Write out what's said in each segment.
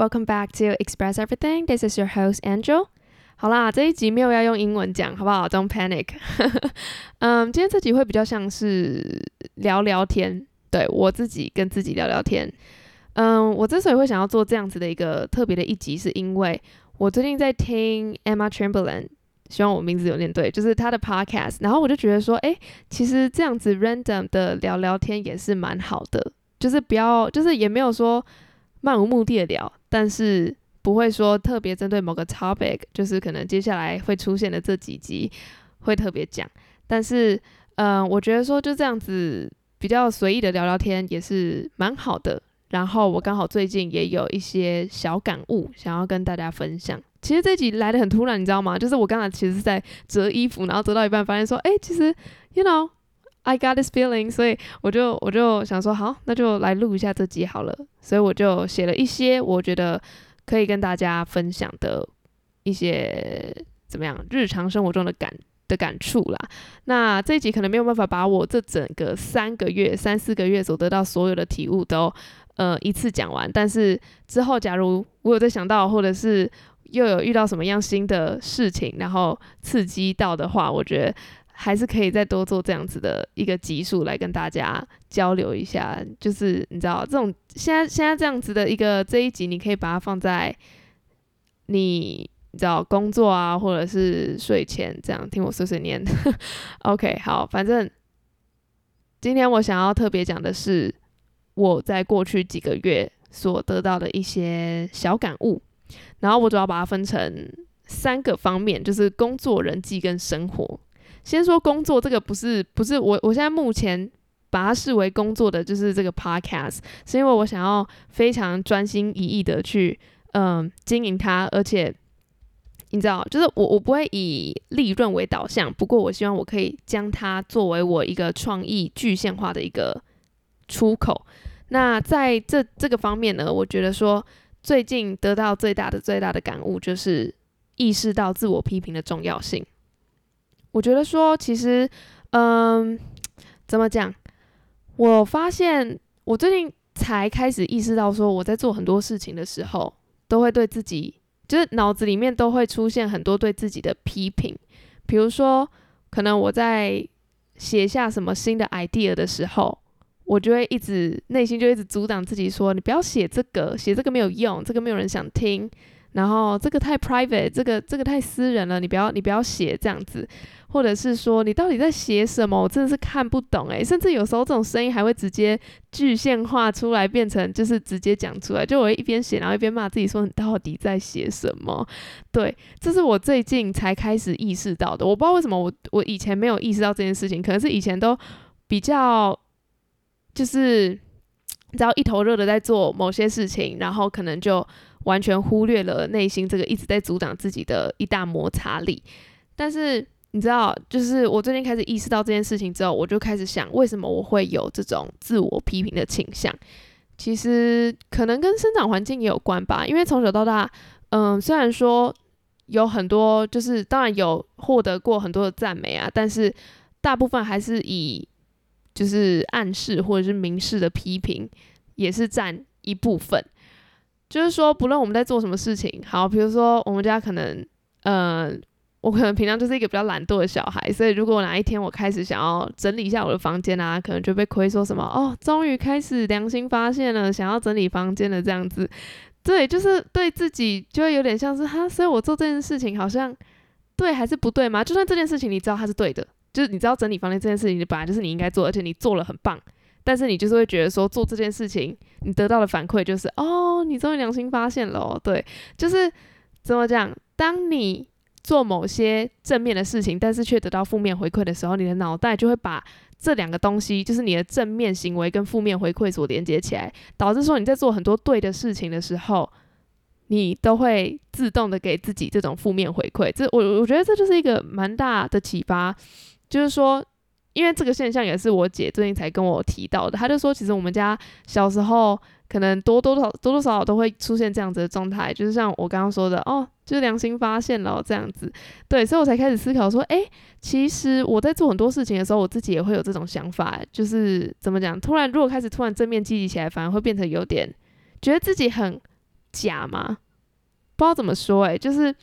welcome back to Express Everything. This is your host Angel. 好啦，这一集没有要用英文讲，好不好？Don't panic. 嗯，今天这集会比较像是聊聊天，对我自己跟自己聊聊天。嗯，我之所以会想要做这样子的一个特别的一集，是因为我最近在听 Emma Chamberlain，希望我名字有念对，就是她的 podcast，然后我就觉得说，诶，其实这样子 random 的聊聊天也是蛮好的，就是不要，就是也没有说漫无目的的聊，但是不会说特别针对某个 topic，就是可能接下来会出现的这几集会特别讲，但是，嗯，我觉得说就这样子比较随意的聊聊天也是蛮好的。然后我刚好最近也有一些小感悟想要跟大家分享。其实这集来的很突然，你知道吗？就是我刚才其实是在折衣服，然后折到一半发现说，哎，其实，you know I got this feeling，所以我就我就想说，好，那就来录一下这集好了。所以我就写了一些我觉得可以跟大家分享的一些怎么样日常生活中的感的感触啦。那这一集可能没有办法把我这整个三个月、三四个月所得到所有的体悟都。呃，一次讲完，但是之后假如我有在想到，或者是又有遇到什么样新的事情，然后刺激到的话，我觉得还是可以再多做这样子的一个集数来跟大家交流一下。就是你知道，这种现在现在这样子的一个这一集，你可以把它放在你你知道工作啊，或者是睡前这样听我碎碎念。OK，好，反正今天我想要特别讲的是。我在过去几个月所得到的一些小感悟，然后我主要把它分成三个方面，就是工作、人际跟生活。先说工作，这个不是不是我我现在目前把它视为工作的，就是这个 podcast，是因为我想要非常专心一意的去嗯经营它，而且你知道，就是我我不会以利润为导向，不过我希望我可以将它作为我一个创意具象化的一个出口。那在这这个方面呢，我觉得说最近得到最大的最大的感悟就是意识到自我批评的重要性。我觉得说其实，嗯，怎么讲？我发现我最近才开始意识到说，我在做很多事情的时候，都会对自己就是脑子里面都会出现很多对自己的批评。比如说，可能我在写下什么新的 idea 的时候。我就会一直内心就一直阻挡自己说，你不要写这个，写这个没有用，这个没有人想听，然后这个太 private，这个这个太私人了，你不要你不要写这样子，或者是说你到底在写什么，我真的是看不懂诶，甚至有时候这种声音还会直接具现化出来，变成就是直接讲出来，就我一边写然后一边骂自己说你到底在写什么？对，这是我最近才开始意识到的，我不知道为什么我我以前没有意识到这件事情，可能是以前都比较。就是只要一头热的在做某些事情，然后可能就完全忽略了内心这个一直在阻挡自己的一大摩擦力。但是你知道，就是我最近开始意识到这件事情之后，我就开始想，为什么我会有这种自我批评的倾向？其实可能跟生长环境也有关吧。因为从小到大，嗯，虽然说有很多，就是当然有获得过很多的赞美啊，但是大部分还是以。就是暗示或者是明示的批评，也是占一部分。就是说，不论我们在做什么事情，好，比如说我们家可能，呃，我可能平常就是一个比较懒惰的小孩，所以如果哪一天我开始想要整理一下我的房间啊，可能就被亏说什么哦，终于开始良心发现了，想要整理房间了这样子。对，就是对自己就会有点像是哈，所以我做这件事情好像对还是不对吗？就算这件事情你知道它是对的。就是你知道整理房间这件事情，你本来就是你应该做，而且你做了很棒，但是你就是会觉得说做这件事情，你得到的反馈就是哦，你终于良心发现了，对，就是怎么讲？当你做某些正面的事情，但是却得到负面回馈的时候，你的脑袋就会把这两个东西，就是你的正面行为跟负面回馈所连接起来，导致说你在做很多对的事情的时候，你都会自动的给自己这种负面回馈。这我我觉得这就是一个蛮大的启发。就是说，因为这个现象也是我姐最近才跟我提到的。她就说，其实我们家小时候可能多多少多多少少都会出现这样子的状态，就是像我刚刚说的，哦，就是良心发现了这样子。对，所以我才开始思考说，诶，其实我在做很多事情的时候，我自己也会有这种想法，就是怎么讲？突然如果开始突然正面积极起来，反而会变成有点觉得自己很假吗？不知道怎么说，诶，就是。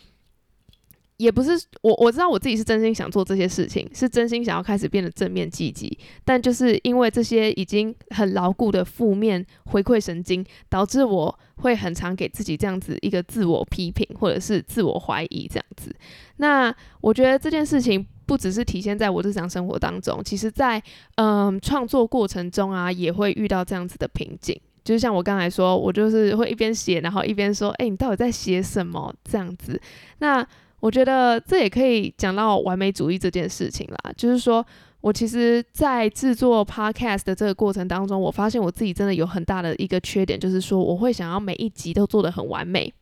也不是我，我知道我自己是真心想做这些事情，是真心想要开始变得正面积极，但就是因为这些已经很牢固的负面回馈神经，导致我会很常给自己这样子一个自我批评或者是自我怀疑这样子。那我觉得这件事情不只是体现在我日常生活当中，其实在嗯创作过程中啊，也会遇到这样子的瓶颈。就像我刚才说，我就是会一边写，然后一边说，哎，你到底在写什么？这样子，那。我觉得这也可以讲到完美主义这件事情啦，就是说我其实，在制作 podcast 的这个过程当中，我发现我自己真的有很大的一个缺点，就是说我会想要每一集都做得很完美。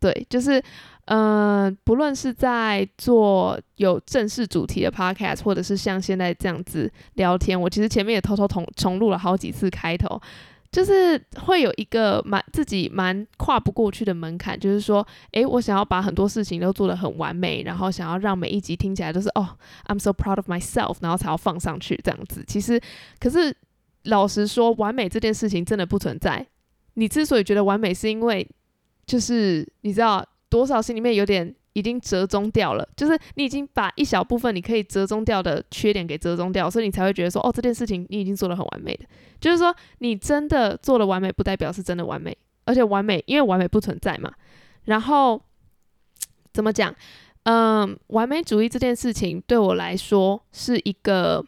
对，就是，嗯，不论是在做有正式主题的 podcast，或者是像现在这样子聊天，我其实前面也偷偷重重录了好几次开头。就是会有一个蛮自己蛮跨不过去的门槛，就是说，诶，我想要把很多事情都做得很完美，然后想要让每一集听起来都是哦，I'm so proud of myself，然后才要放上去这样子。其实，可是老实说，完美这件事情真的不存在。你之所以觉得完美，是因为就是你知道多少心里面有点。已经折中掉了，就是你已经把一小部分你可以折中掉的缺点给折中掉，所以你才会觉得说，哦，这件事情你已经做的很完美的。就是说，你真的做的完美，不代表是真的完美，而且完美，因为完美不存在嘛。然后怎么讲？嗯，完美主义这件事情对我来说是一个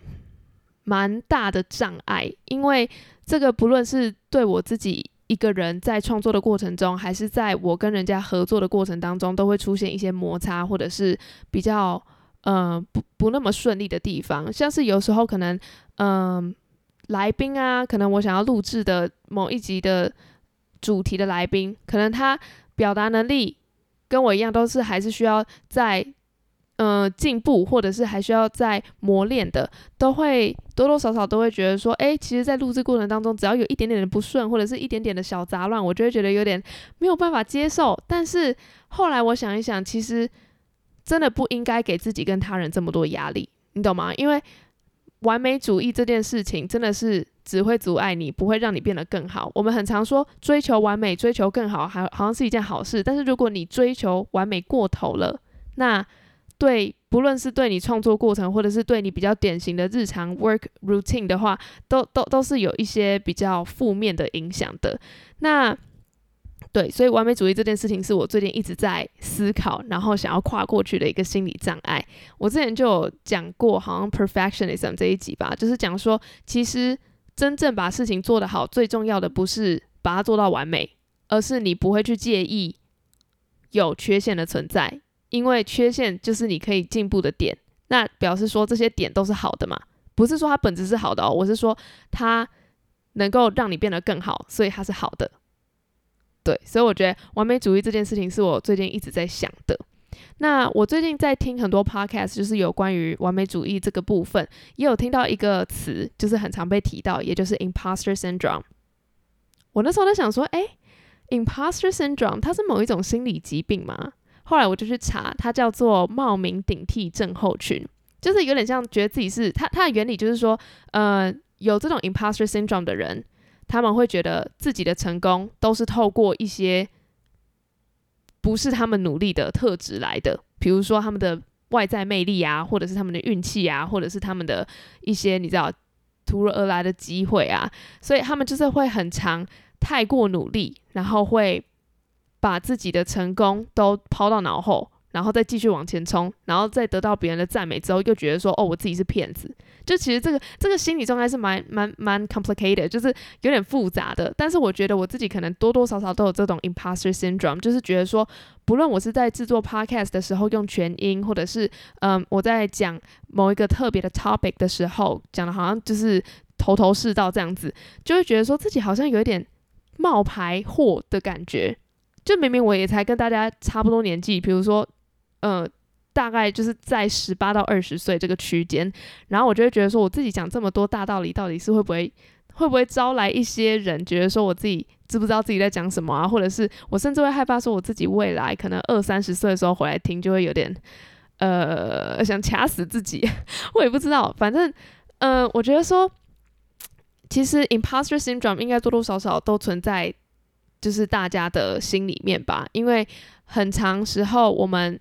蛮大的障碍，因为这个不论是对我自己。一个人在创作的过程中，还是在我跟人家合作的过程当中，都会出现一些摩擦，或者是比较呃不不那么顺利的地方。像是有时候可能嗯来宾啊，可能我想要录制的某一集的主题的来宾，可能他表达能力跟我一样，都是还是需要在。嗯，进步或者是还需要再磨练的，都会多多少少都会觉得说，哎，其实，在录制过程当中，只要有一点点的不顺，或者是一点点的小杂乱，我就会觉得有点没有办法接受。但是后来我想一想，其实真的不应该给自己跟他人这么多压力，你懂吗？因为完美主义这件事情真的是只会阻碍你，不会让你变得更好。我们很常说追求完美、追求更好，还好像是一件好事。但是如果你追求完美过头了，那对，不论是对你创作过程，或者是对你比较典型的日常 work routine 的话，都都都是有一些比较负面的影响的。那对，所以完美主义这件事情是我最近一直在思考，然后想要跨过去的一个心理障碍。我之前就有讲过，好像 perfectionism 这一集吧，就是讲说，其实真正把事情做得好，最重要的不是把它做到完美，而是你不会去介意有缺陷的存在。因为缺陷就是你可以进步的点，那表示说这些点都是好的嘛？不是说它本质是好的哦，我是说它能够让你变得更好，所以它是好的。对，所以我觉得完美主义这件事情是我最近一直在想的。那我最近在听很多 podcast，就是有关于完美主义这个部分，也有听到一个词，就是很常被提到，也就是 imposter syndrome。我那时候在想说，哎，imposter syndrome 它是某一种心理疾病吗？后来我就去查，它叫做冒名顶替症候群，就是有点像觉得自己是它。它的原理就是说，呃，有这种 imposter syndrome 的人，他们会觉得自己的成功都是透过一些不是他们努力的特质来的，比如说他们的外在魅力啊，或者是他们的运气啊，或者是他们的一些你知道突如而来的机会啊，所以他们就是会很长太过努力，然后会。把自己的成功都抛到脑后，然后再继续往前冲，然后再得到别人的赞美之后，又觉得说：“哦，我自己是骗子。”就其实这个这个心理状态是蛮蛮蛮 complicated，就是有点复杂的。但是我觉得我自己可能多多少少都有这种 imposter syndrome，就是觉得说，不论我是在制作 podcast 的时候用全音，或者是嗯我在讲某一个特别的 topic 的时候，讲的好像就是头头是道这样子，就会觉得说自己好像有一点冒牌货的感觉。就明明我也才跟大家差不多年纪，比如说，呃，大概就是在十八到二十岁这个区间，然后我就会觉得说，我自己讲这么多大道理，到底是会不会会不会招来一些人觉得说我自己知不知道自己在讲什么啊？或者是我甚至会害怕说我自己未来可能二三十岁的时候回来听，就会有点呃想掐死自己，我也不知道，反正嗯，我觉得说，其实 imposter syndrome 应该多多少少都存在。就是大家的心里面吧，因为很长时候我们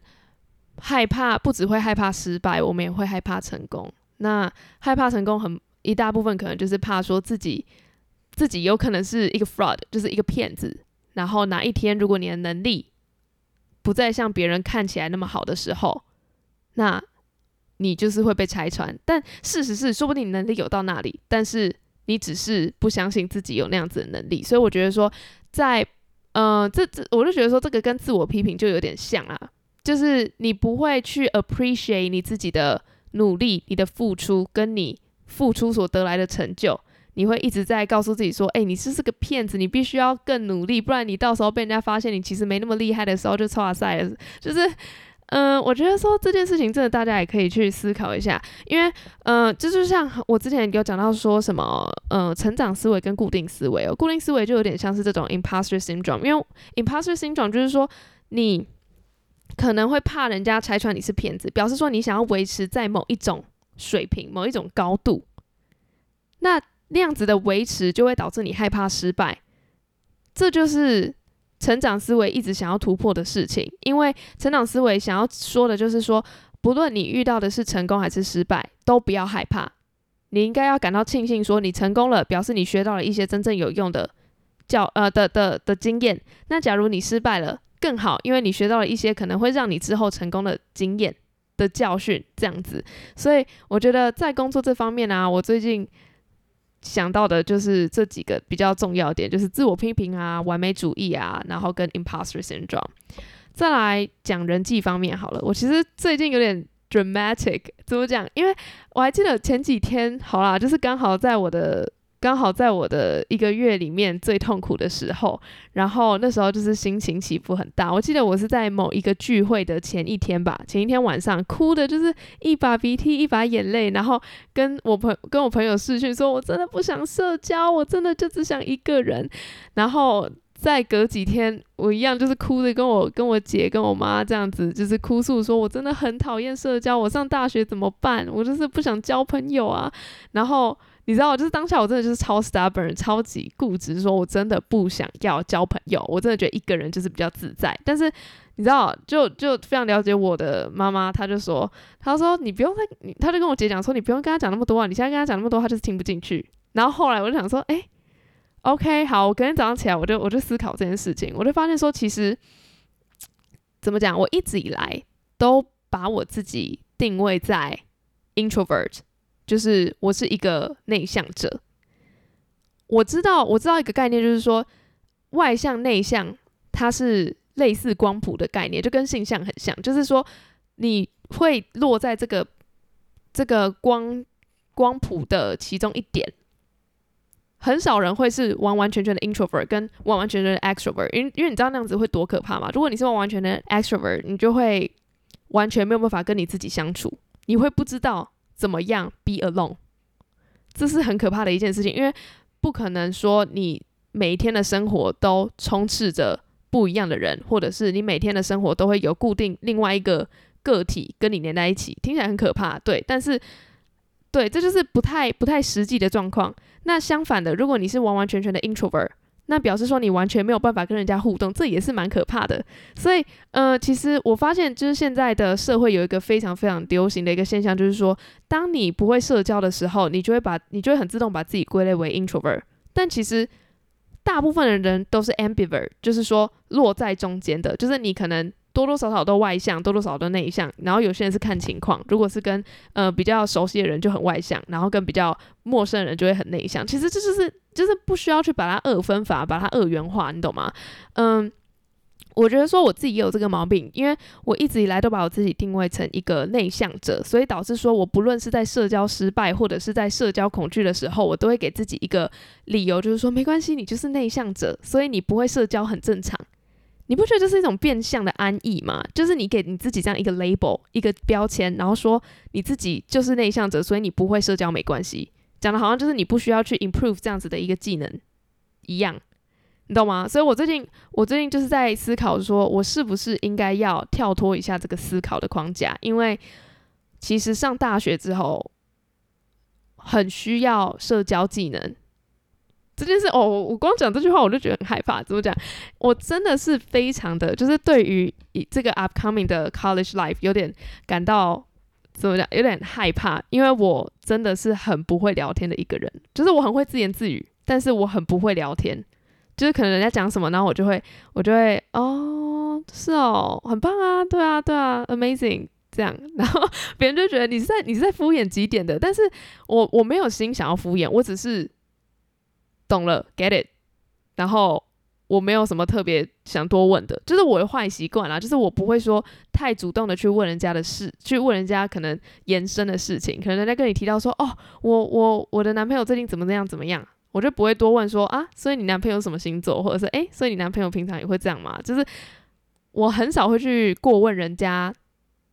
害怕，不只会害怕失败，我们也会害怕成功。那害怕成功很一大部分可能就是怕说自己自己有可能是一个 fraud，就是一个骗子。然后哪一天如果你的能力不再像别人看起来那么好的时候，那你就是会被拆穿。但事实是，说不定你能力有到那里，但是你只是不相信自己有那样子的能力。所以我觉得说。在，呃，这这，我就觉得说这个跟自我批评就有点像啊，就是你不会去 appreciate 你自己的努力、你的付出，跟你付出所得来的成就，你会一直在告诉自己说，哎，你是是个骗子，你必须要更努力，不然你到时候被人家发现你其实没那么厉害的时候，就超赛了，就是。嗯，我觉得说这件事情真的大家也可以去思考一下，因为，嗯，这就像我之前有讲到说什么，呃，成长思维跟固定思维哦，固定思维就有点像是这种 imposter syndrome，因为 imposter syndrome 就是说你可能会怕人家拆穿你是骗子，表示说你想要维持在某一种水平、某一种高度，那那样子的维持就会导致你害怕失败，这就是。成长思维一直想要突破的事情，因为成长思维想要说的就是说，不论你遇到的是成功还是失败，都不要害怕。你应该要感到庆幸，说你成功了，表示你学到了一些真正有用的教呃的的的经验。那假如你失败了，更好，因为你学到了一些可能会让你之后成功的经验的教训，这样子。所以我觉得在工作这方面啊，我最近。想到的就是这几个比较重要点，就是自我批评啊、完美主义啊，然后跟 imposter syndrome。再来讲人际方面好了，我其实最近有点 dramatic，怎么讲？因为我还记得前几天，好啦，就是刚好在我的。刚好在我的一个月里面最痛苦的时候，然后那时候就是心情起伏很大。我记得我是在某一个聚会的前一天吧，前一天晚上哭的就是一把鼻涕一把眼泪，然后跟我朋跟我朋友视讯说，我真的不想社交，我真的就只想一个人。然后再隔几天，我一样就是哭着跟我跟我姐跟我妈这样子，就是哭诉说我真的很讨厌社交，我上大学怎么办？我就是不想交朋友啊。然后。你知道，就是当下我真的就是超 stubborn，超级固执，说我真的不想要交朋友，我真的觉得一个人就是比较自在。但是你知道，就就非常了解我的妈妈，她就说，她说你不用再，她就跟我姐讲说，你不用跟她讲那么多啊，你现在跟她讲那么多，她就是听不进去。然后后来我就想说，哎，OK，好，我隔天早上起来，我就我就思考这件事情，我就发现说，其实怎么讲，我一直以来都把我自己定位在 introvert。就是我是一个内向者，我知道我知道一个概念，就是说外向内向它是类似光谱的概念，就跟性向很像，就是说你会落在这个这个光光谱的其中一点，很少人会是完完全全的 introvert 跟完完全全的 extrovert，因因为你知道那样子会多可怕吗？如果你是完完全的 extrovert，你就会完全没有办法跟你自己相处，你会不知道。怎么样？Be alone，这是很可怕的一件事情，因为不可能说你每一天的生活都充斥着不一样的人，或者是你每天的生活都会有固定另外一个个体跟你连在一起，听起来很可怕，对。但是，对，这就是不太不太实际的状况。那相反的，如果你是完完全全的 introvert。那表示说你完全没有办法跟人家互动，这也是蛮可怕的。所以，呃，其实我发现，就是现在的社会有一个非常非常流行的一个现象，就是说，当你不会社交的时候，你就会把你就会很自动把自己归类为 introvert。但其实大部分的人都是 ambivert，就是说落在中间的，就是你可能。多多少少都外向，多多少少都内向，然后有些人是看情况。如果是跟呃比较熟悉的人就很外向，然后跟比较陌生人就会很内向。其实这就是就是不需要去把它二分法，把它二元化，你懂吗？嗯，我觉得说我自己也有这个毛病，因为我一直以来都把我自己定位成一个内向者，所以导致说我不论是在社交失败或者是在社交恐惧的时候，我都会给自己一个理由，就是说没关系，你就是内向者，所以你不会社交很正常。你不觉得这是一种变相的安逸吗？就是你给你自己这样一个 label，一个标签，然后说你自己就是内向者，所以你不会社交没关系，讲的好像就是你不需要去 improve 这样子的一个技能一样，你懂吗？所以我最近我最近就是在思考，说我是不是应该要跳脱一下这个思考的框架，因为其实上大学之后很需要社交技能。这件事哦，我光讲这句话我就觉得很害怕。怎么讲？我真的是非常的，就是对于这个 upcoming 的 college life 有点感到怎么讲？有点害怕，因为我真的是很不会聊天的一个人，就是我很会自言自语，但是我很不会聊天。就是可能人家讲什么，然后我就会，我就会哦，是哦，很棒啊，对啊，对啊，amazing 这样，然后 别人就觉得你是在你是在敷衍几点的，但是我我没有心想要敷衍，我只是。懂了，get it。然后我没有什么特别想多问的，就是我的坏习惯啦，就是我不会说太主动的去问人家的事，去问人家可能延伸的事情。可能人家跟你提到说，哦，我我我的男朋友最近怎么怎样怎么样，我就不会多问说啊，所以你男朋友什么星座，或者是诶，所以你男朋友平常也会这样吗？就是我很少会去过问人家。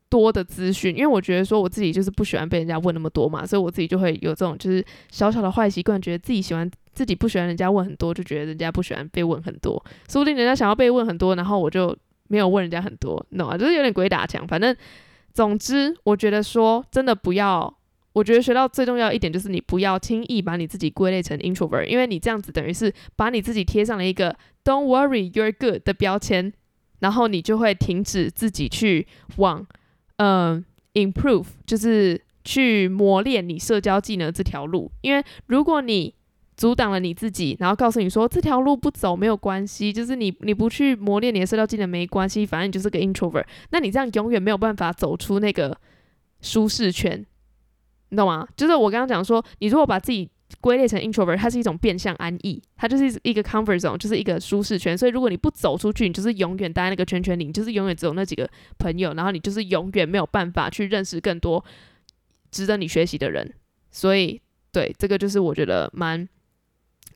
多的资讯，因为我觉得说我自己就是不喜欢被人家问那么多嘛，所以我自己就会有这种就是小小的坏习惯，觉得自己喜欢自己不喜欢人家问很多，就觉得人家不喜欢被问很多，说不定人家想要被问很多，然后我就没有问人家很多，懂吗？就是有点鬼打墙。反正总之，我觉得说真的不要，我觉得学到最重要一点就是你不要轻易把你自己归类成 introvert，因为你这样子等于是把你自己贴上了一个 don't worry you're good 的标签，然后你就会停止自己去往。嗯，improve 就是去磨练你社交技能这条路。因为如果你阻挡了你自己，然后告诉你说这条路不走没有关系，就是你你不去磨练你的社交技能没关系，反正你就是个 introvert，那你这样永远没有办法走出那个舒适圈，你懂吗？就是我刚刚讲说，你如果把自己归类成 introvert，它是一种变相安逸，它就是一个 comfort zone，就是一个舒适圈。所以如果你不走出去，你就是永远待在那个圈圈里，你就是永远只有那几个朋友，然后你就是永远没有办法去认识更多值得你学习的人。所以，对这个就是我觉得蛮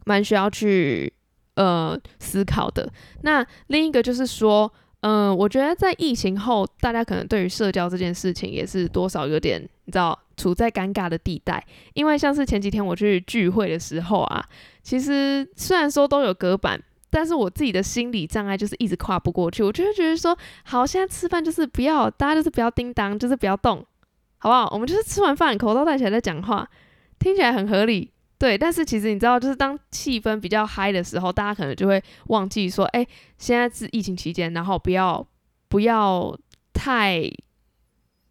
蛮需要去呃思考的。那另一个就是说。嗯，我觉得在疫情后，大家可能对于社交这件事情也是多少有点，你知道，处在尴尬的地带。因为像是前几天我去聚会的时候啊，其实虽然说都有隔板，但是我自己的心理障碍就是一直跨不过去。我就会觉得说，好，现在吃饭就是不要，大家就是不要叮当，就是不要动，好不好？我们就是吃完饭口罩戴起来再讲话，听起来很合理。对，但是其实你知道，就是当气氛比较嗨的时候，大家可能就会忘记说，哎，现在是疫情期间，然后不要不要太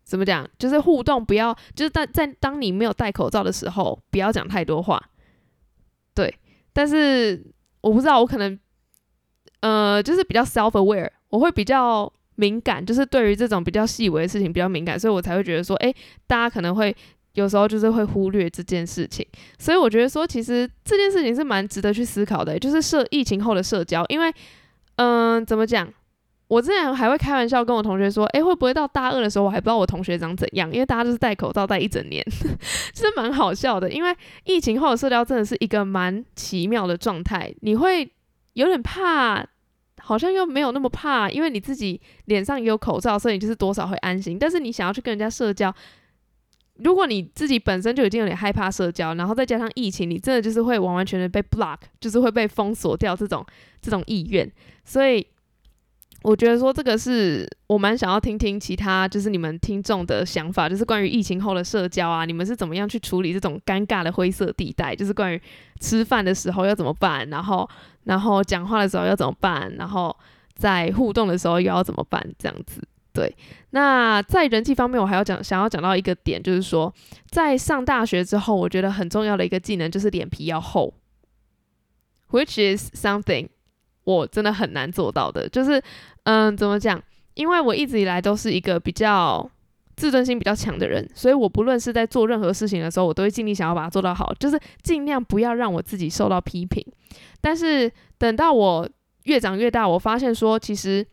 怎么讲，就是互动不要，就是在在当你没有戴口罩的时候，不要讲太多话。对，但是我不知道，我可能呃，就是比较 self aware，我会比较敏感，就是对于这种比较细微的事情比较敏感，所以我才会觉得说，哎，大家可能会。有时候就是会忽略这件事情，所以我觉得说，其实这件事情是蛮值得去思考的，就是社疫情后的社交，因为，嗯，怎么讲？我之前还会开玩笑跟我同学说，诶，会不会到大二的时候，我还不知道我同学长怎样？因为大家都是戴口罩戴一整年，其 实蛮好笑的。因为疫情后的社交真的是一个蛮奇妙的状态，你会有点怕，好像又没有那么怕，因为你自己脸上也有口罩，所以你就是多少会安心。但是你想要去跟人家社交。如果你自己本身就已经有点害怕社交，然后再加上疫情，你真的就是会完完全全被 block，就是会被封锁掉这种这种意愿。所以我觉得说这个是我蛮想要听听其他就是你们听众的想法，就是关于疫情后的社交啊，你们是怎么样去处理这种尴尬的灰色地带？就是关于吃饭的时候要怎么办，然后然后讲话的时候要怎么办，然后在互动的时候又要怎么办？这样子。对，那在人际方面，我还要讲，想要讲到一个点，就是说，在上大学之后，我觉得很重要的一个技能就是脸皮要厚，which is something 我真的很难做到的。就是，嗯，怎么讲？因为我一直以来都是一个比较自尊心比较强的人，所以我不论是在做任何事情的时候，我都会尽力想要把它做到好，就是尽量不要让我自己受到批评。但是等到我越长越大，我发现说，其实。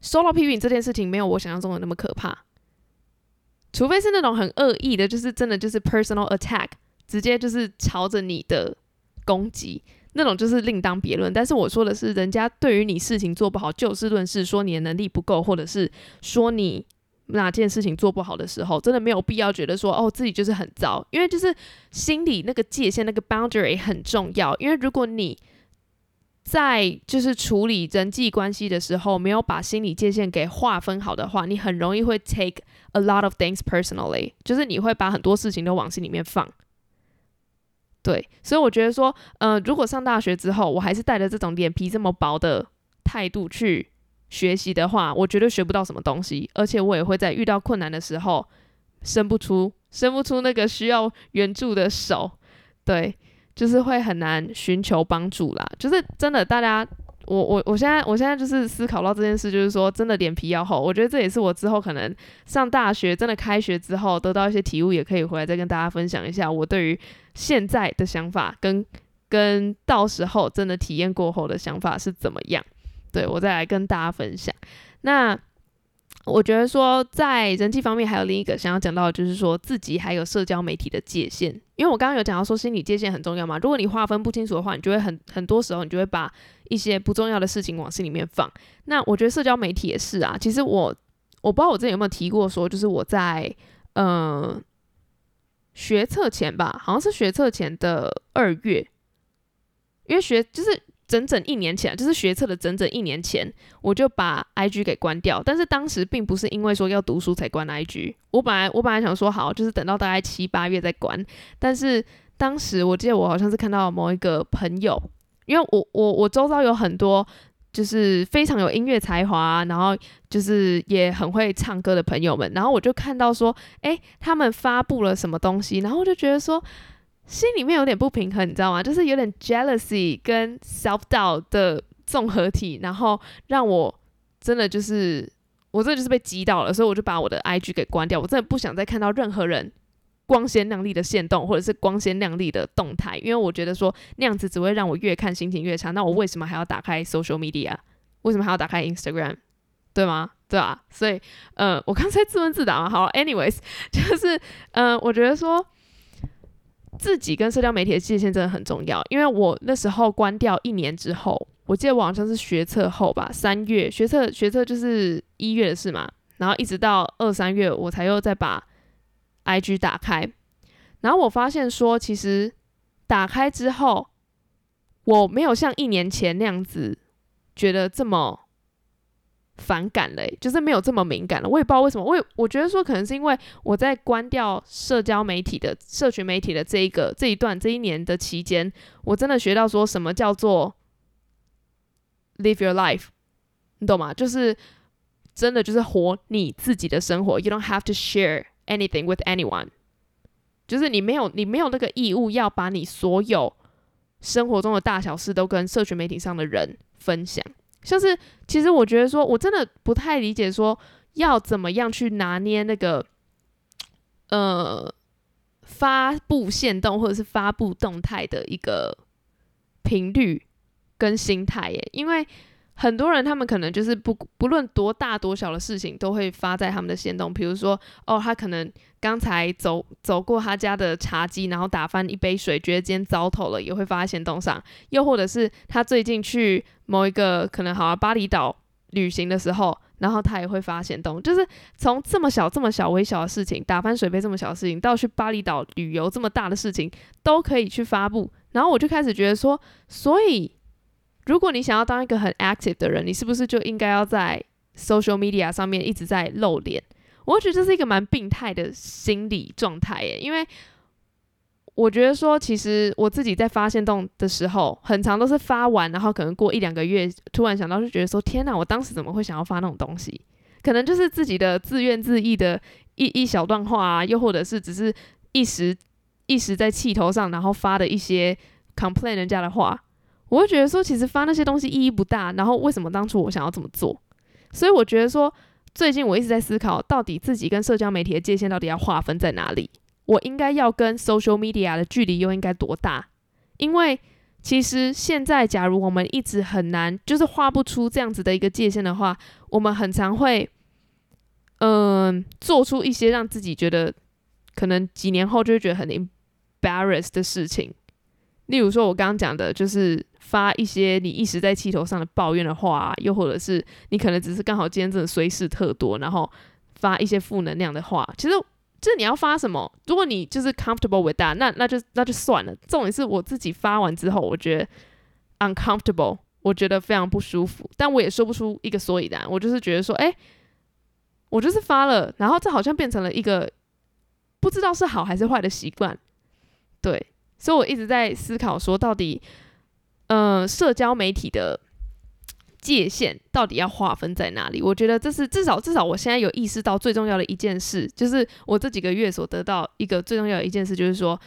收到批评这件事情没有我想象中的那么可怕，除非是那种很恶意的，就是真的就是 personal attack，直接就是朝着你的攻击，那种就是另当别论。但是我说的是，人家对于你事情做不好，就事论事，说你的能力不够，或者是说你哪件事情做不好的时候，真的没有必要觉得说哦自己就是很糟，因为就是心里那个界限那个 boundary 很重要，因为如果你在就是处理人际关系的时候，没有把心理界限给划分好的话，你很容易会 take a lot of things personally，就是你会把很多事情都往心里面放。对，所以我觉得说，呃，如果上大学之后，我还是带着这种脸皮这么薄的态度去学习的话，我绝对学不到什么东西，而且我也会在遇到困难的时候伸不出伸不出那个需要援助的手，对，就是会很难寻求帮助啦。就是真的，大家。我我我现在我现在就是思考到这件事，就是说真的脸皮要厚。我觉得这也是我之后可能上大学真的开学之后得到一些体悟，也可以回来再跟大家分享一下我对于现在的想法跟跟到时候真的体验过后的想法是怎么样。对我再来跟大家分享。那。我觉得说，在人际方面还有另一个想要讲到，就是说自己还有社交媒体的界限。因为我刚刚有讲到说，心理界限很重要嘛。如果你划分不清楚的话，你就会很很多时候，你就会把一些不重要的事情往心里面放。那我觉得社交媒体也是啊。其实我我不知道我之前有没有提过，说就是我在嗯学测前吧，好像是学测前的二月，因为学就是。整整一年前，就是学测的整整一年前，我就把 I G 给关掉。但是当时并不是因为说要读书才关 I G，我本来我本来想说好，就是等到大概七八月再关。但是当时我记得我好像是看到某一个朋友，因为我我我周遭有很多就是非常有音乐才华，然后就是也很会唱歌的朋友们，然后我就看到说，哎，他们发布了什么东西，然后我就觉得说。心里面有点不平衡，你知道吗？就是有点 jealousy 跟 self doubt 的综合体，然后让我真的就是我真的就是被击倒了，所以我就把我的 IG 给关掉。我真的不想再看到任何人光鲜亮丽的线动，或者是光鲜亮丽的动态，因为我觉得说那样子只会让我越看心情越差。那我为什么还要打开 social media？为什么还要打开 Instagram？对吗？对啊，所以呃，我刚才自问自答嘛。好，anyways，就是呃，我觉得说。自己跟社交媒体的界限真的很重要，因为我那时候关掉一年之后，我记得我好像是学测后吧，三月学测学测就是一月的事嘛，然后一直到二三月我才又再把 IG 打开，然后我发现说，其实打开之后，我没有像一年前那样子觉得这么。反感嘞，就是没有这么敏感了。我也不知道为什么，我也我觉得说可能是因为我在关掉社交媒体的社群媒体的这一个这一段这一年的期间，我真的学到说什么叫做 live your life，你懂吗？就是真的就是活你自己的生活。You don't have to share anything with anyone，就是你没有你没有那个义务要把你所有生活中的大小事都跟社群媒体上的人分享。像是，其实我觉得说，我真的不太理解说要怎么样去拿捏那个，呃，发布线动或者是发布动态的一个频率跟心态耶，因为。很多人他们可能就是不不论多大多小的事情都会发在他们的行动，比如说哦，他可能刚才走走过他家的茶几，然后打翻一杯水，觉得今天糟透了，也会发在行动上；又或者是他最近去某一个可能好啊巴厘岛旅行的时候，然后他也会发行动。就是从这么小这么小微小的事情，打翻水杯这么小的事情，到去巴厘岛旅游这么大的事情，都可以去发布。然后我就开始觉得说，所以。如果你想要当一个很 active 的人，你是不是就应该要在 social media 上面一直在露脸？我觉得这是一个蛮病态的心理状态耶，因为我觉得说，其实我自己在发现动的时候，很长都是发完，然后可能过一两个月，突然想到就觉得说，天哪，我当时怎么会想要发那种东西？可能就是自己的自怨自艾的一一小段话啊，又或者是只是一时一时在气头上，然后发的一些 complain 人家的话。我会觉得说，其实发那些东西意义不大。然后为什么当初我想要这么做？所以我觉得说，最近我一直在思考，到底自己跟社交媒体的界限到底要划分在哪里？我应该要跟 social media 的距离又应该多大？因为其实现在，假如我们一直很难，就是画不出这样子的一个界限的话，我们很常会，嗯，做出一些让自己觉得可能几年后就会觉得很 embarrassed 的事情。例如说，我刚刚讲的就是。发一些你一时在气头上的抱怨的话，又或者是你可能只是刚好今天真的衰事特多，然后发一些负能量的话。其实，就你要发什么，如果你就是 comfortable with that，那那就那就算了。重点是我自己发完之后，我觉得 uncomfortable，我觉得非常不舒服，但我也说不出一个所以然。我就是觉得说，哎，我就是发了，然后这好像变成了一个不知道是好还是坏的习惯，对。所以我一直在思考说，到底，呃，社交媒体的界限到底要划分在哪里？我觉得这是至少至少我现在有意识到最重要的一件事，就是我这几个月所得到一个最重要的一件事，就是说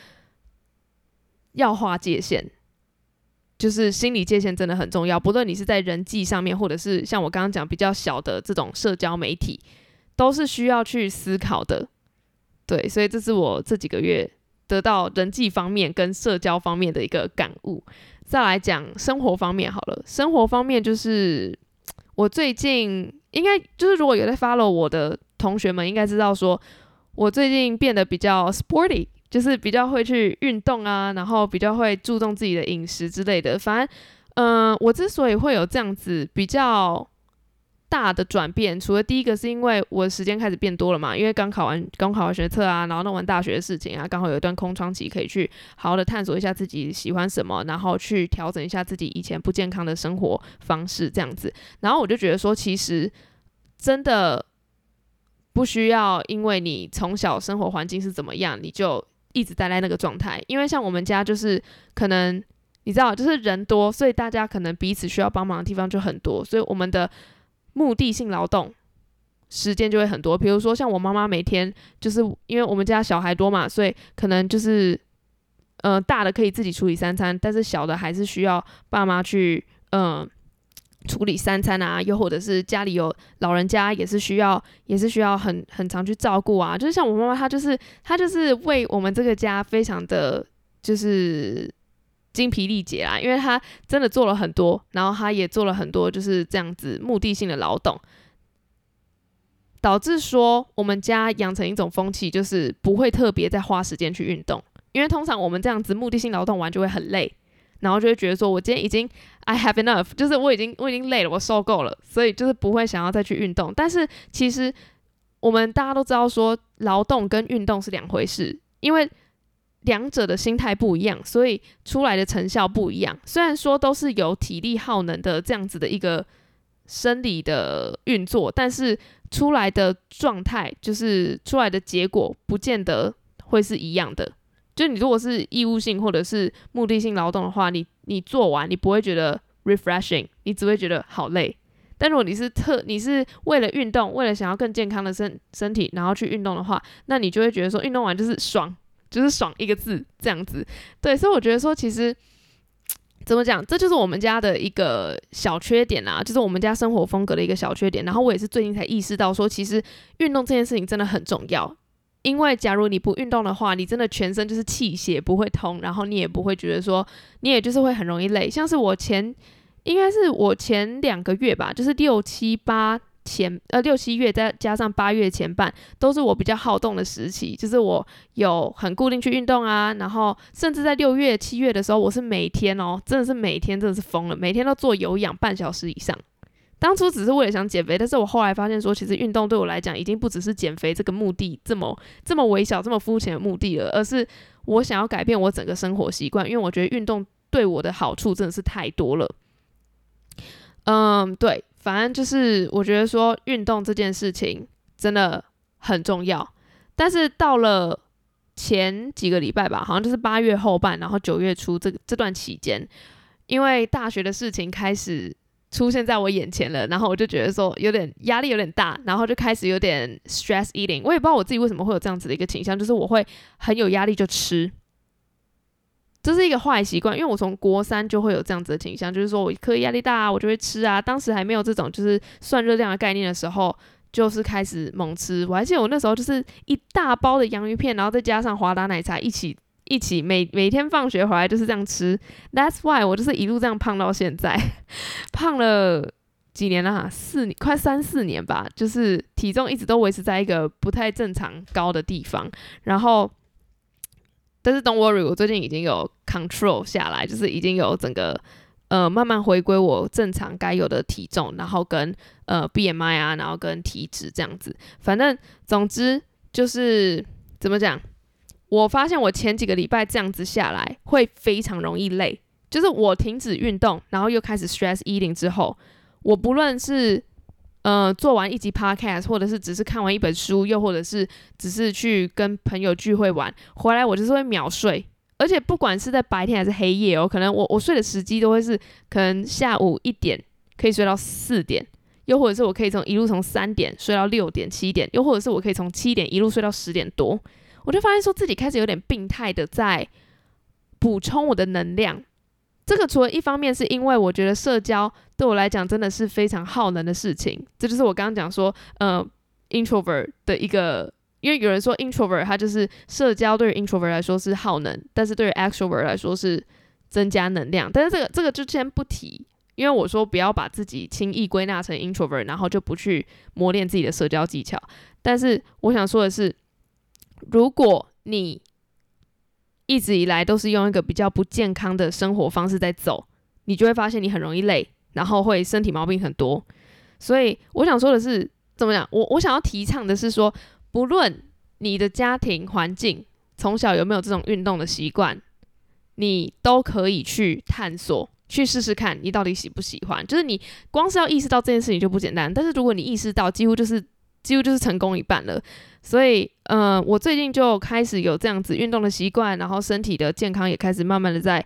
要划界限，就是心理界限真的很重要。不论你是在人际上面，或者是像我刚刚讲比较小的这种社交媒体，都是需要去思考的。对，所以这是我这几个月。得到人际方面跟社交方面的一个感悟，再来讲生活方面好了。生活方面就是我最近应该就是如果有在 follow 我的同学们，应该知道说我最近变得比较 sporty，就是比较会去运动啊，然后比较会注重自己的饮食之类的。反正，嗯，我之所以会有这样子比较。大的转变，除了第一个是因为我的时间开始变多了嘛，因为刚考完刚考完学测啊，然后弄完大学的事情啊，刚好有一段空窗期可以去好好的探索一下自己喜欢什么，然后去调整一下自己以前不健康的生活方式这样子。然后我就觉得说，其实真的不需要，因为你从小生活环境是怎么样，你就一直待在那个状态。因为像我们家就是可能你知道，就是人多，所以大家可能彼此需要帮忙的地方就很多，所以我们的。目的性劳动时间就会很多，比如说像我妈妈每天就是因为我们家小孩多嘛，所以可能就是呃大的可以自己处理三餐，但是小的还是需要爸妈去嗯处理三餐啊，又或者是家里有老人家也是需要也是需要很很常去照顾啊，就是像我妈妈她就是她就是为我们这个家非常的就是。精疲力竭啦，因为他真的做了很多，然后他也做了很多，就是这样子目的性的劳动，导致说我们家养成一种风气，就是不会特别再花时间去运动，因为通常我们这样子目的性劳动完就会很累，然后就会觉得说我今天已经 I have enough，就是我已经我已经累了，我受够了，所以就是不会想要再去运动。但是其实我们大家都知道说劳动跟运动是两回事，因为。两者的心态不一样，所以出来的成效不一样。虽然说都是有体力耗能的这样子的一个生理的运作，但是出来的状态就是出来的结果不见得会是一样的。就你如果是义务性或者是目的性劳动的话，你你做完你不会觉得 refreshing，你只会觉得好累。但如果你是特你是为了运动，为了想要更健康的身身体，然后去运动的话，那你就会觉得说运动完就是爽。就是爽一个字这样子，对，所以我觉得说，其实怎么讲，这就是我们家的一个小缺点啊，就是我们家生活风格的一个小缺点。然后我也是最近才意识到说，其实运动这件事情真的很重要，因为假如你不运动的话，你真的全身就是气血不会通，然后你也不会觉得说，你也就是会很容易累。像是我前应该是我前两个月吧，就是六七八。前呃六七月再加上八月前半都是我比较好动的时期，就是我有很固定去运动啊，然后甚至在六月七月的时候，我是每天哦，真的是每天真的是疯了，每天都做有氧半小时以上。当初只是为了想减肥，但是我后来发现说，其实运动对我来讲已经不只是减肥这个目的这么这么微小、这么肤浅的目的了，而是我想要改变我整个生活习惯，因为我觉得运动对我的好处真的是太多了。嗯，对。反正就是，我觉得说运动这件事情真的很重要。但是到了前几个礼拜吧，好像就是八月后半，然后九月初这这段期间，因为大学的事情开始出现在我眼前了，然后我就觉得说有点压力有点大，然后就开始有点 stress eating。我也不知道我自己为什么会有这样子的一个倾向，就是我会很有压力就吃。这是一个坏习惯，因为我从国三就会有这样子的倾向，就是说我课业压力大啊，我就会吃啊。当时还没有这种就是算热量的概念的时候，就是开始猛吃。我还记得我那时候就是一大包的洋芋片，然后再加上华达奶茶一起一起每每天放学回来就是这样吃。That's why 我就是一路这样胖到现在，胖了几年了哈，四年快三四年吧，就是体重一直都维持在一个不太正常高的地方，然后。但是 Don't worry，我最近已经有 control 下来，就是已经有整个呃慢慢回归我正常该有的体重，然后跟呃 BMI 啊，然后跟体脂这样子。反正总之就是怎么讲，我发现我前几个礼拜这样子下来会非常容易累，就是我停止运动，然后又开始 stress eating 之后，我不论是呃，做完一集 podcast，或者是只是看完一本书，又或者是只是去跟朋友聚会玩，回来我就是会秒睡，而而且不管是在白天还是黑夜哦，可能我我睡的时机都会是可能下午一点可以睡到四点，又或者是我可以从一路从三点睡到六点七点，又或者是我可以从七点一路睡到十点多，我就发现说自己开始有点病态的在补充我的能量。这个除了一方面是因为我觉得社交对我来讲真的是非常耗能的事情，这就是我刚刚讲说，呃，introvert 的一个，因为有人说 introvert 它就是社交对于 introvert 来说是耗能，但是对于 extrovert 来说是增加能量。但是这个这个就先不提，因为我说不要把自己轻易归纳成 introvert，然后就不去磨练自己的社交技巧。但是我想说的是，如果你一直以来都是用一个比较不健康的生活方式在走，你就会发现你很容易累，然后会身体毛病很多。所以我想说的是，怎么讲？我我想要提倡的是说，不论你的家庭环境从小有没有这种运动的习惯，你都可以去探索，去试试看，你到底喜不喜欢。就是你光是要意识到这件事情就不简单，但是如果你意识到，几乎就是几乎就是成功一半了。所以，嗯，我最近就开始有这样子运动的习惯，然后身体的健康也开始慢慢的在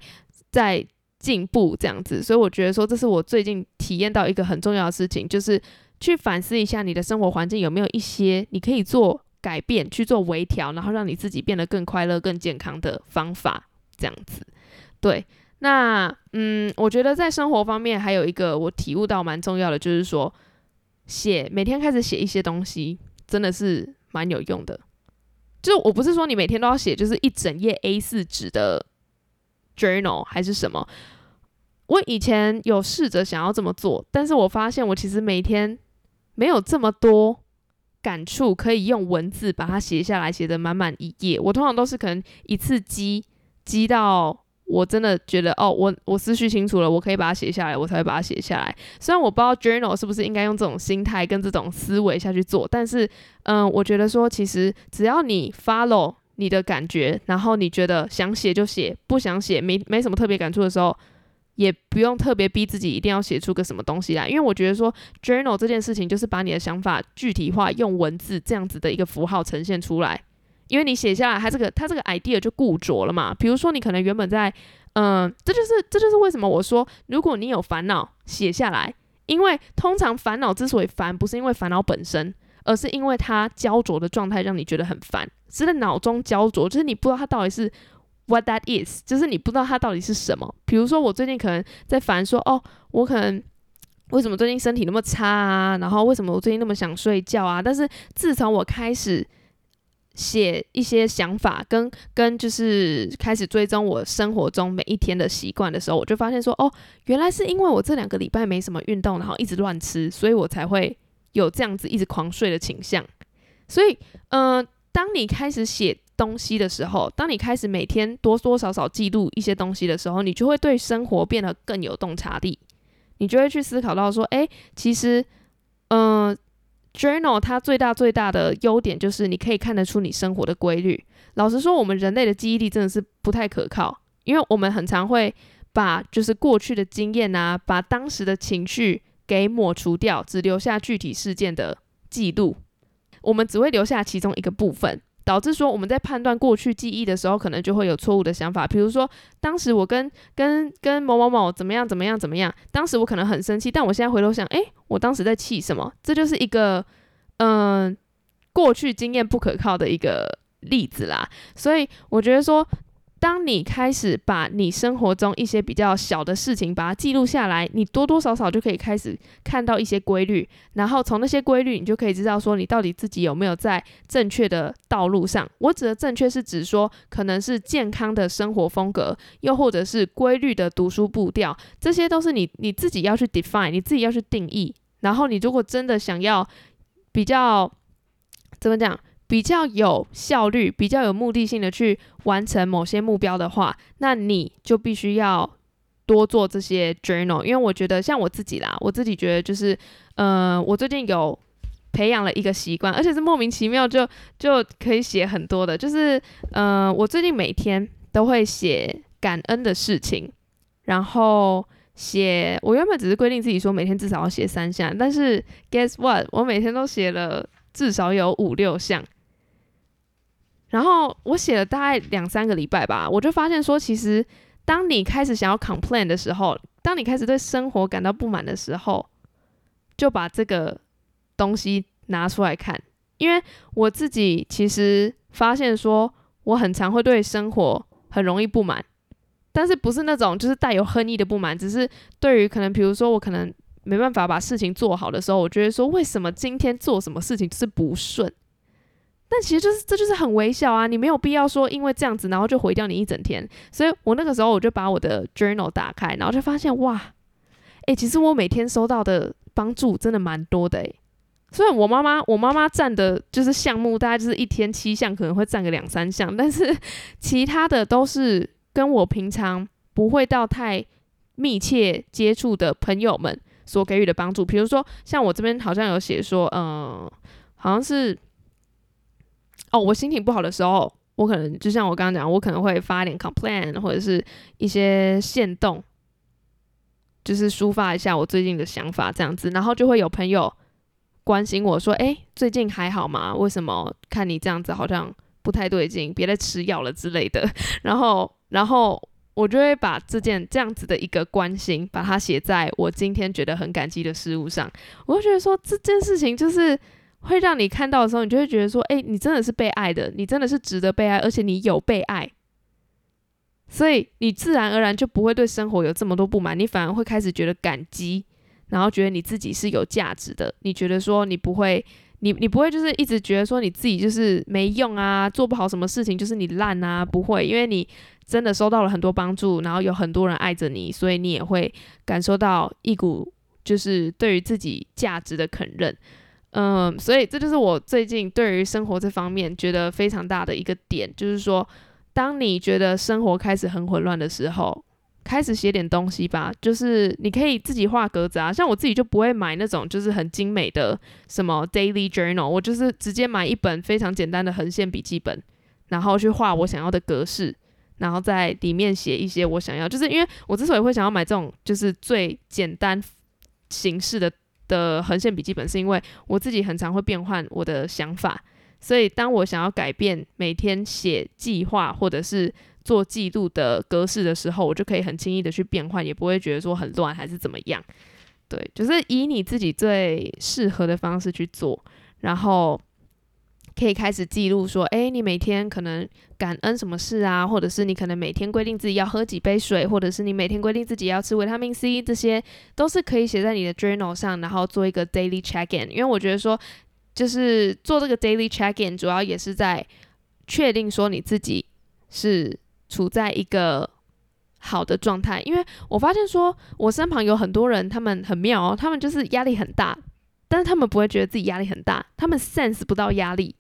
在进步，这样子。所以我觉得说，这是我最近体验到一个很重要的事情，就是去反思一下你的生活环境有没有一些你可以做改变、去做微调，然后让你自己变得更快乐、更健康的方法，这样子。对，那嗯，我觉得在生活方面还有一个我体悟到蛮重要的，就是说写每天开始写一些东西，真的是。蛮有用的，就我不是说你每天都要写，就是一整页 A 四纸的 journal 还是什么。我以前有试着想要这么做，但是我发现我其实每天没有这么多感触可以用文字把它写下来，写的满满一页。我通常都是可能一次积积到。我真的觉得哦，我我思绪清楚了，我可以把它写下来，我才会把它写下来。虽然我不知道 journal 是不是应该用这种心态跟这种思维下去做，但是嗯，我觉得说其实只要你 follow 你的感觉，然后你觉得想写就写，不想写没没什么特别感触的时候，也不用特别逼自己一定要写出个什么东西来，因为我觉得说 journal 这件事情就是把你的想法具体化，用文字这样子的一个符号呈现出来。因为你写下来，它这个它这个 idea 就固着了嘛。比如说，你可能原本在，嗯，这就是这就是为什么我说，如果你有烦恼写下来，因为通常烦恼之所以烦，不是因为烦恼本身，而是因为它焦灼的状态让你觉得很烦，是在脑中焦灼，就是你不知道它到底是 what that is，就是你不知道它到底是什么。比如说，我最近可能在烦说，哦，我可能为什么最近身体那么差啊？然后为什么我最近那么想睡觉啊？但是自从我开始。写一些想法，跟跟就是开始追踪我生活中每一天的习惯的时候，我就发现说，哦，原来是因为我这两个礼拜没什么运动，然后一直乱吃，所以我才会有这样子一直狂睡的倾向。所以，呃，当你开始写东西的时候，当你开始每天多多少少记录一些东西的时候，你就会对生活变得更有洞察力，你就会去思考到说，哎，其实，嗯。Journal 它最大最大的优点就是你可以看得出你生活的规律。老实说，我们人类的记忆力真的是不太可靠，因为我们很常会把就是过去的经验啊，把当时的情绪给抹除掉，只留下具体事件的记录。我们只会留下其中一个部分。导致说我们在判断过去记忆的时候，可能就会有错误的想法。比如说，当时我跟跟跟某某某怎么样怎么样怎么样，当时我可能很生气，但我现在回头想，诶，我当时在气什么？这就是一个嗯过去经验不可靠的一个例子啦。所以我觉得说。当你开始把你生活中一些比较小的事情把它记录下来，你多多少少就可以开始看到一些规律，然后从那些规律，你就可以知道说你到底自己有没有在正确的道路上。我指的正确是指说，可能是健康的生活风格，又或者是规律的读书步调，这些都是你你自己要去 define，你自己要去定义。然后你如果真的想要比较怎么讲？比较有效率、比较有目的性的去完成某些目标的话，那你就必须要多做这些 journal。因为我觉得，像我自己啦，我自己觉得就是，呃，我最近有培养了一个习惯，而且是莫名其妙就就可以写很多的，就是，呃，我最近每天都会写感恩的事情，然后写。我原本只是规定自己说每天至少要写三项，但是 guess what，我每天都写了至少有五六项。然后我写了大概两三个礼拜吧，我就发现说，其实当你开始想要 complain 的时候，当你开始对生活感到不满的时候，就把这个东西拿出来看。因为我自己其实发现说，我很常会对生活很容易不满，但是不是那种就是带有恨意的不满，只是对于可能比如说我可能没办法把事情做好的时候，我觉得说为什么今天做什么事情是不顺。但其实就是这就是很微小啊，你没有必要说因为这样子，然后就毁掉你一整天。所以我那个时候我就把我的 journal 打开，然后就发现哇，诶，其实我每天收到的帮助真的蛮多的诶。虽然我妈妈我妈妈占的就是项目大概就是一天七项，可能会占个两三项，但是 其他的都是跟我平常不会到太密切接触的朋友们所给予的帮助。比如说像我这边好像有写说，嗯，好像是。我心情不好的时候，我可能就像我刚刚讲，我可能会发一点 complain 或者是一些线动，就是抒发一下我最近的想法这样子，然后就会有朋友关心我说：“哎，最近还好吗？为什么看你这样子好像不太对劲？别再吃药了之类的。”然后，然后我就会把这件这样子的一个关心，把它写在我今天觉得很感激的事物上。我就觉得说这件事情就是。会让你看到的时候，你就会觉得说：“哎，你真的是被爱的，你真的是值得被爱，而且你有被爱，所以你自然而然就不会对生活有这么多不满，你反而会开始觉得感激，然后觉得你自己是有价值的。你觉得说你不会，你你不会就是一直觉得说你自己就是没用啊，做不好什么事情就是你烂啊，不会，因为你真的收到了很多帮助，然后有很多人爱着你，所以你也会感受到一股就是对于自己价值的肯认。”嗯，所以这就是我最近对于生活这方面觉得非常大的一个点，就是说，当你觉得生活开始很混乱的时候，开始写点东西吧。就是你可以自己画格子啊，像我自己就不会买那种就是很精美的什么 daily journal，我就是直接买一本非常简单的横线笔记本，然后去画我想要的格式，然后在里面写一些我想要。就是因为我之所以会想要买这种就是最简单形式的。的横线笔记本是因为我自己很常会变换我的想法，所以当我想要改变每天写计划或者是做记录的格式的时候，我就可以很轻易的去变换，也不会觉得说很乱还是怎么样。对，就是以你自己最适合的方式去做，然后。可以开始记录说，哎，你每天可能感恩什么事啊？或者是你可能每天规定自己要喝几杯水，或者是你每天规定自己要吃维他命 C，这些都是可以写在你的 journal 上，然后做一个 daily check in。因为我觉得说，就是做这个 daily check in，主要也是在确定说你自己是处在一个好的状态。因为我发现说，我身旁有很多人，他们很妙哦，他们就是压力很大，但是他们不会觉得自己压力很大，他们 sense 不到压力。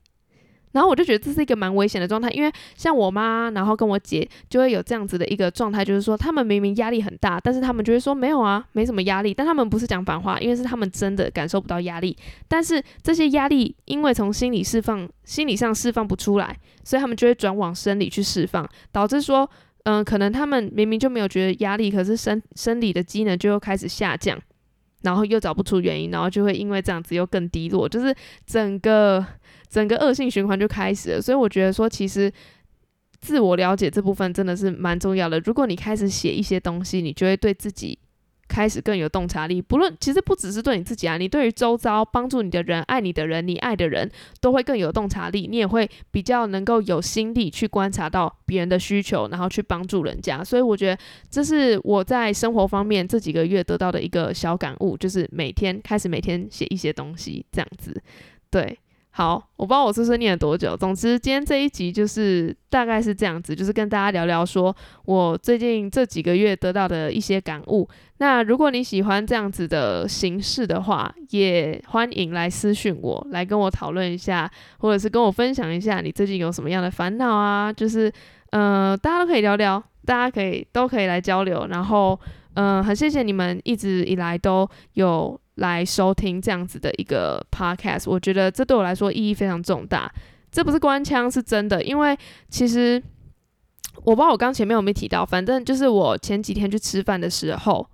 然后我就觉得这是一个蛮危险的状态，因为像我妈，然后跟我姐就会有这样子的一个状态，就是说他们明明压力很大，但是他们就会说没有啊，没什么压力。但他们不是讲反话，因为是他们真的感受不到压力。但是这些压力因为从心理释放、心理上释放不出来，所以他们就会转往生理去释放，导致说，嗯，可能他们明明就没有觉得压力，可是生生理的机能就又开始下降，然后又找不出原因，然后就会因为这样子又更低落，就是整个。整个恶性循环就开始了，所以我觉得说，其实自我了解这部分真的是蛮重要的。如果你开始写一些东西，你就会对自己开始更有洞察力。不论其实不只是对你自己啊，你对于周遭帮助你的人、爱你的人、你爱的人都会更有洞察力。你也会比较能够有心力去观察到别人的需求，然后去帮助人家。所以我觉得这是我在生活方面这几个月得到的一个小感悟，就是每天开始每天写一些东西，这样子，对。好，我不知道我是不是念了多久。总之，今天这一集就是大概是这样子，就是跟大家聊聊说我最近这几个月得到的一些感悟。那如果你喜欢这样子的形式的话，也欢迎来私讯我，来跟我讨论一下，或者是跟我分享一下你最近有什么样的烦恼啊？就是，呃，大家都可以聊聊，大家可以都可以来交流。然后，嗯，很谢谢你们一直以来都有。来收听这样子的一个 podcast，我觉得这对我来说意义非常重大。这不是官腔，是真的。因为其实我不知道我刚前面有没有提到，反正就是我前几天去吃饭的时候，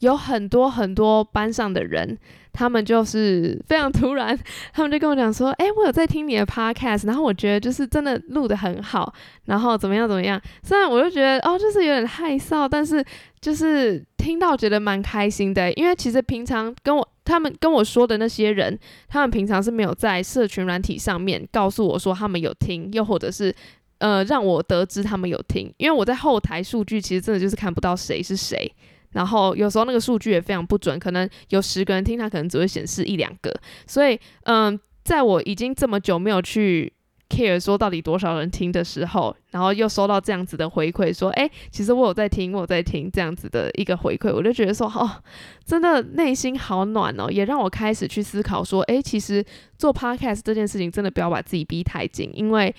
有很多很多班上的人，他们就是非常突然，他们就跟我讲说：“哎，我有在听你的 podcast，然后我觉得就是真的录的很好，然后怎么样怎么样。”虽然我就觉得哦，就是有点害臊，但是就是听到觉得蛮开心的，因为其实平常跟我他们跟我说的那些人，他们平常是没有在社群软体上面告诉我说他们有听，又或者是。呃，让我得知他们有听，因为我在后台数据其实真的就是看不到谁是谁，然后有时候那个数据也非常不准，可能有十个人听，他可能只会显示一两个，所以，嗯，在我已经这么久没有去 care 说到底多少人听的时候，然后又收到这样子的回馈，说，哎，其实我有在听，我有在听这样子的一个回馈，我就觉得说，哦，真的内心好暖哦，也让我开始去思考说，哎，其实做 podcast 这件事情真的不要把自己逼太紧，因为。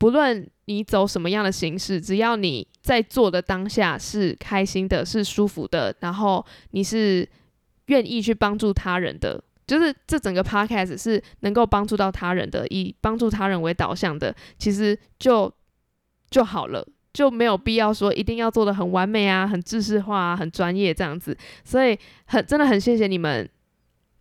不论你走什么样的形式，只要你在做的当下是开心的、是舒服的，然后你是愿意去帮助他人的，就是这整个 podcast 是能够帮助到他人的，以帮助他人为导向的，其实就就好了，就没有必要说一定要做的很完美啊、很知识化啊、很专业这样子。所以很真的很谢谢你们。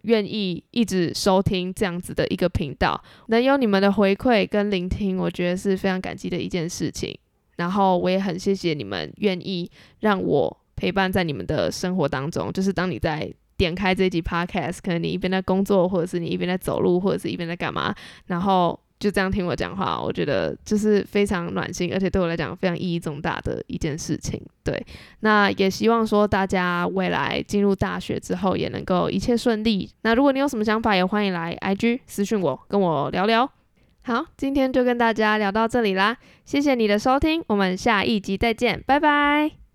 愿意一直收听这样子的一个频道，能有你们的回馈跟聆听，我觉得是非常感激的一件事情。然后我也很谢谢你们愿意让我陪伴在你们的生活当中，就是当你在点开这集 podcast，可能你一边在工作，或者是你一边在走路，或者是一边在干嘛，然后。就这样听我讲话，我觉得就是非常暖心，而且对我来讲非常意义重大的一件事情。对，那也希望说大家未来进入大学之后也能够一切顺利。那如果你有什么想法，也欢迎来 IG 私讯我，跟我聊聊。好，今天就跟大家聊到这里啦，谢谢你的收听，我们下一集再见，拜拜。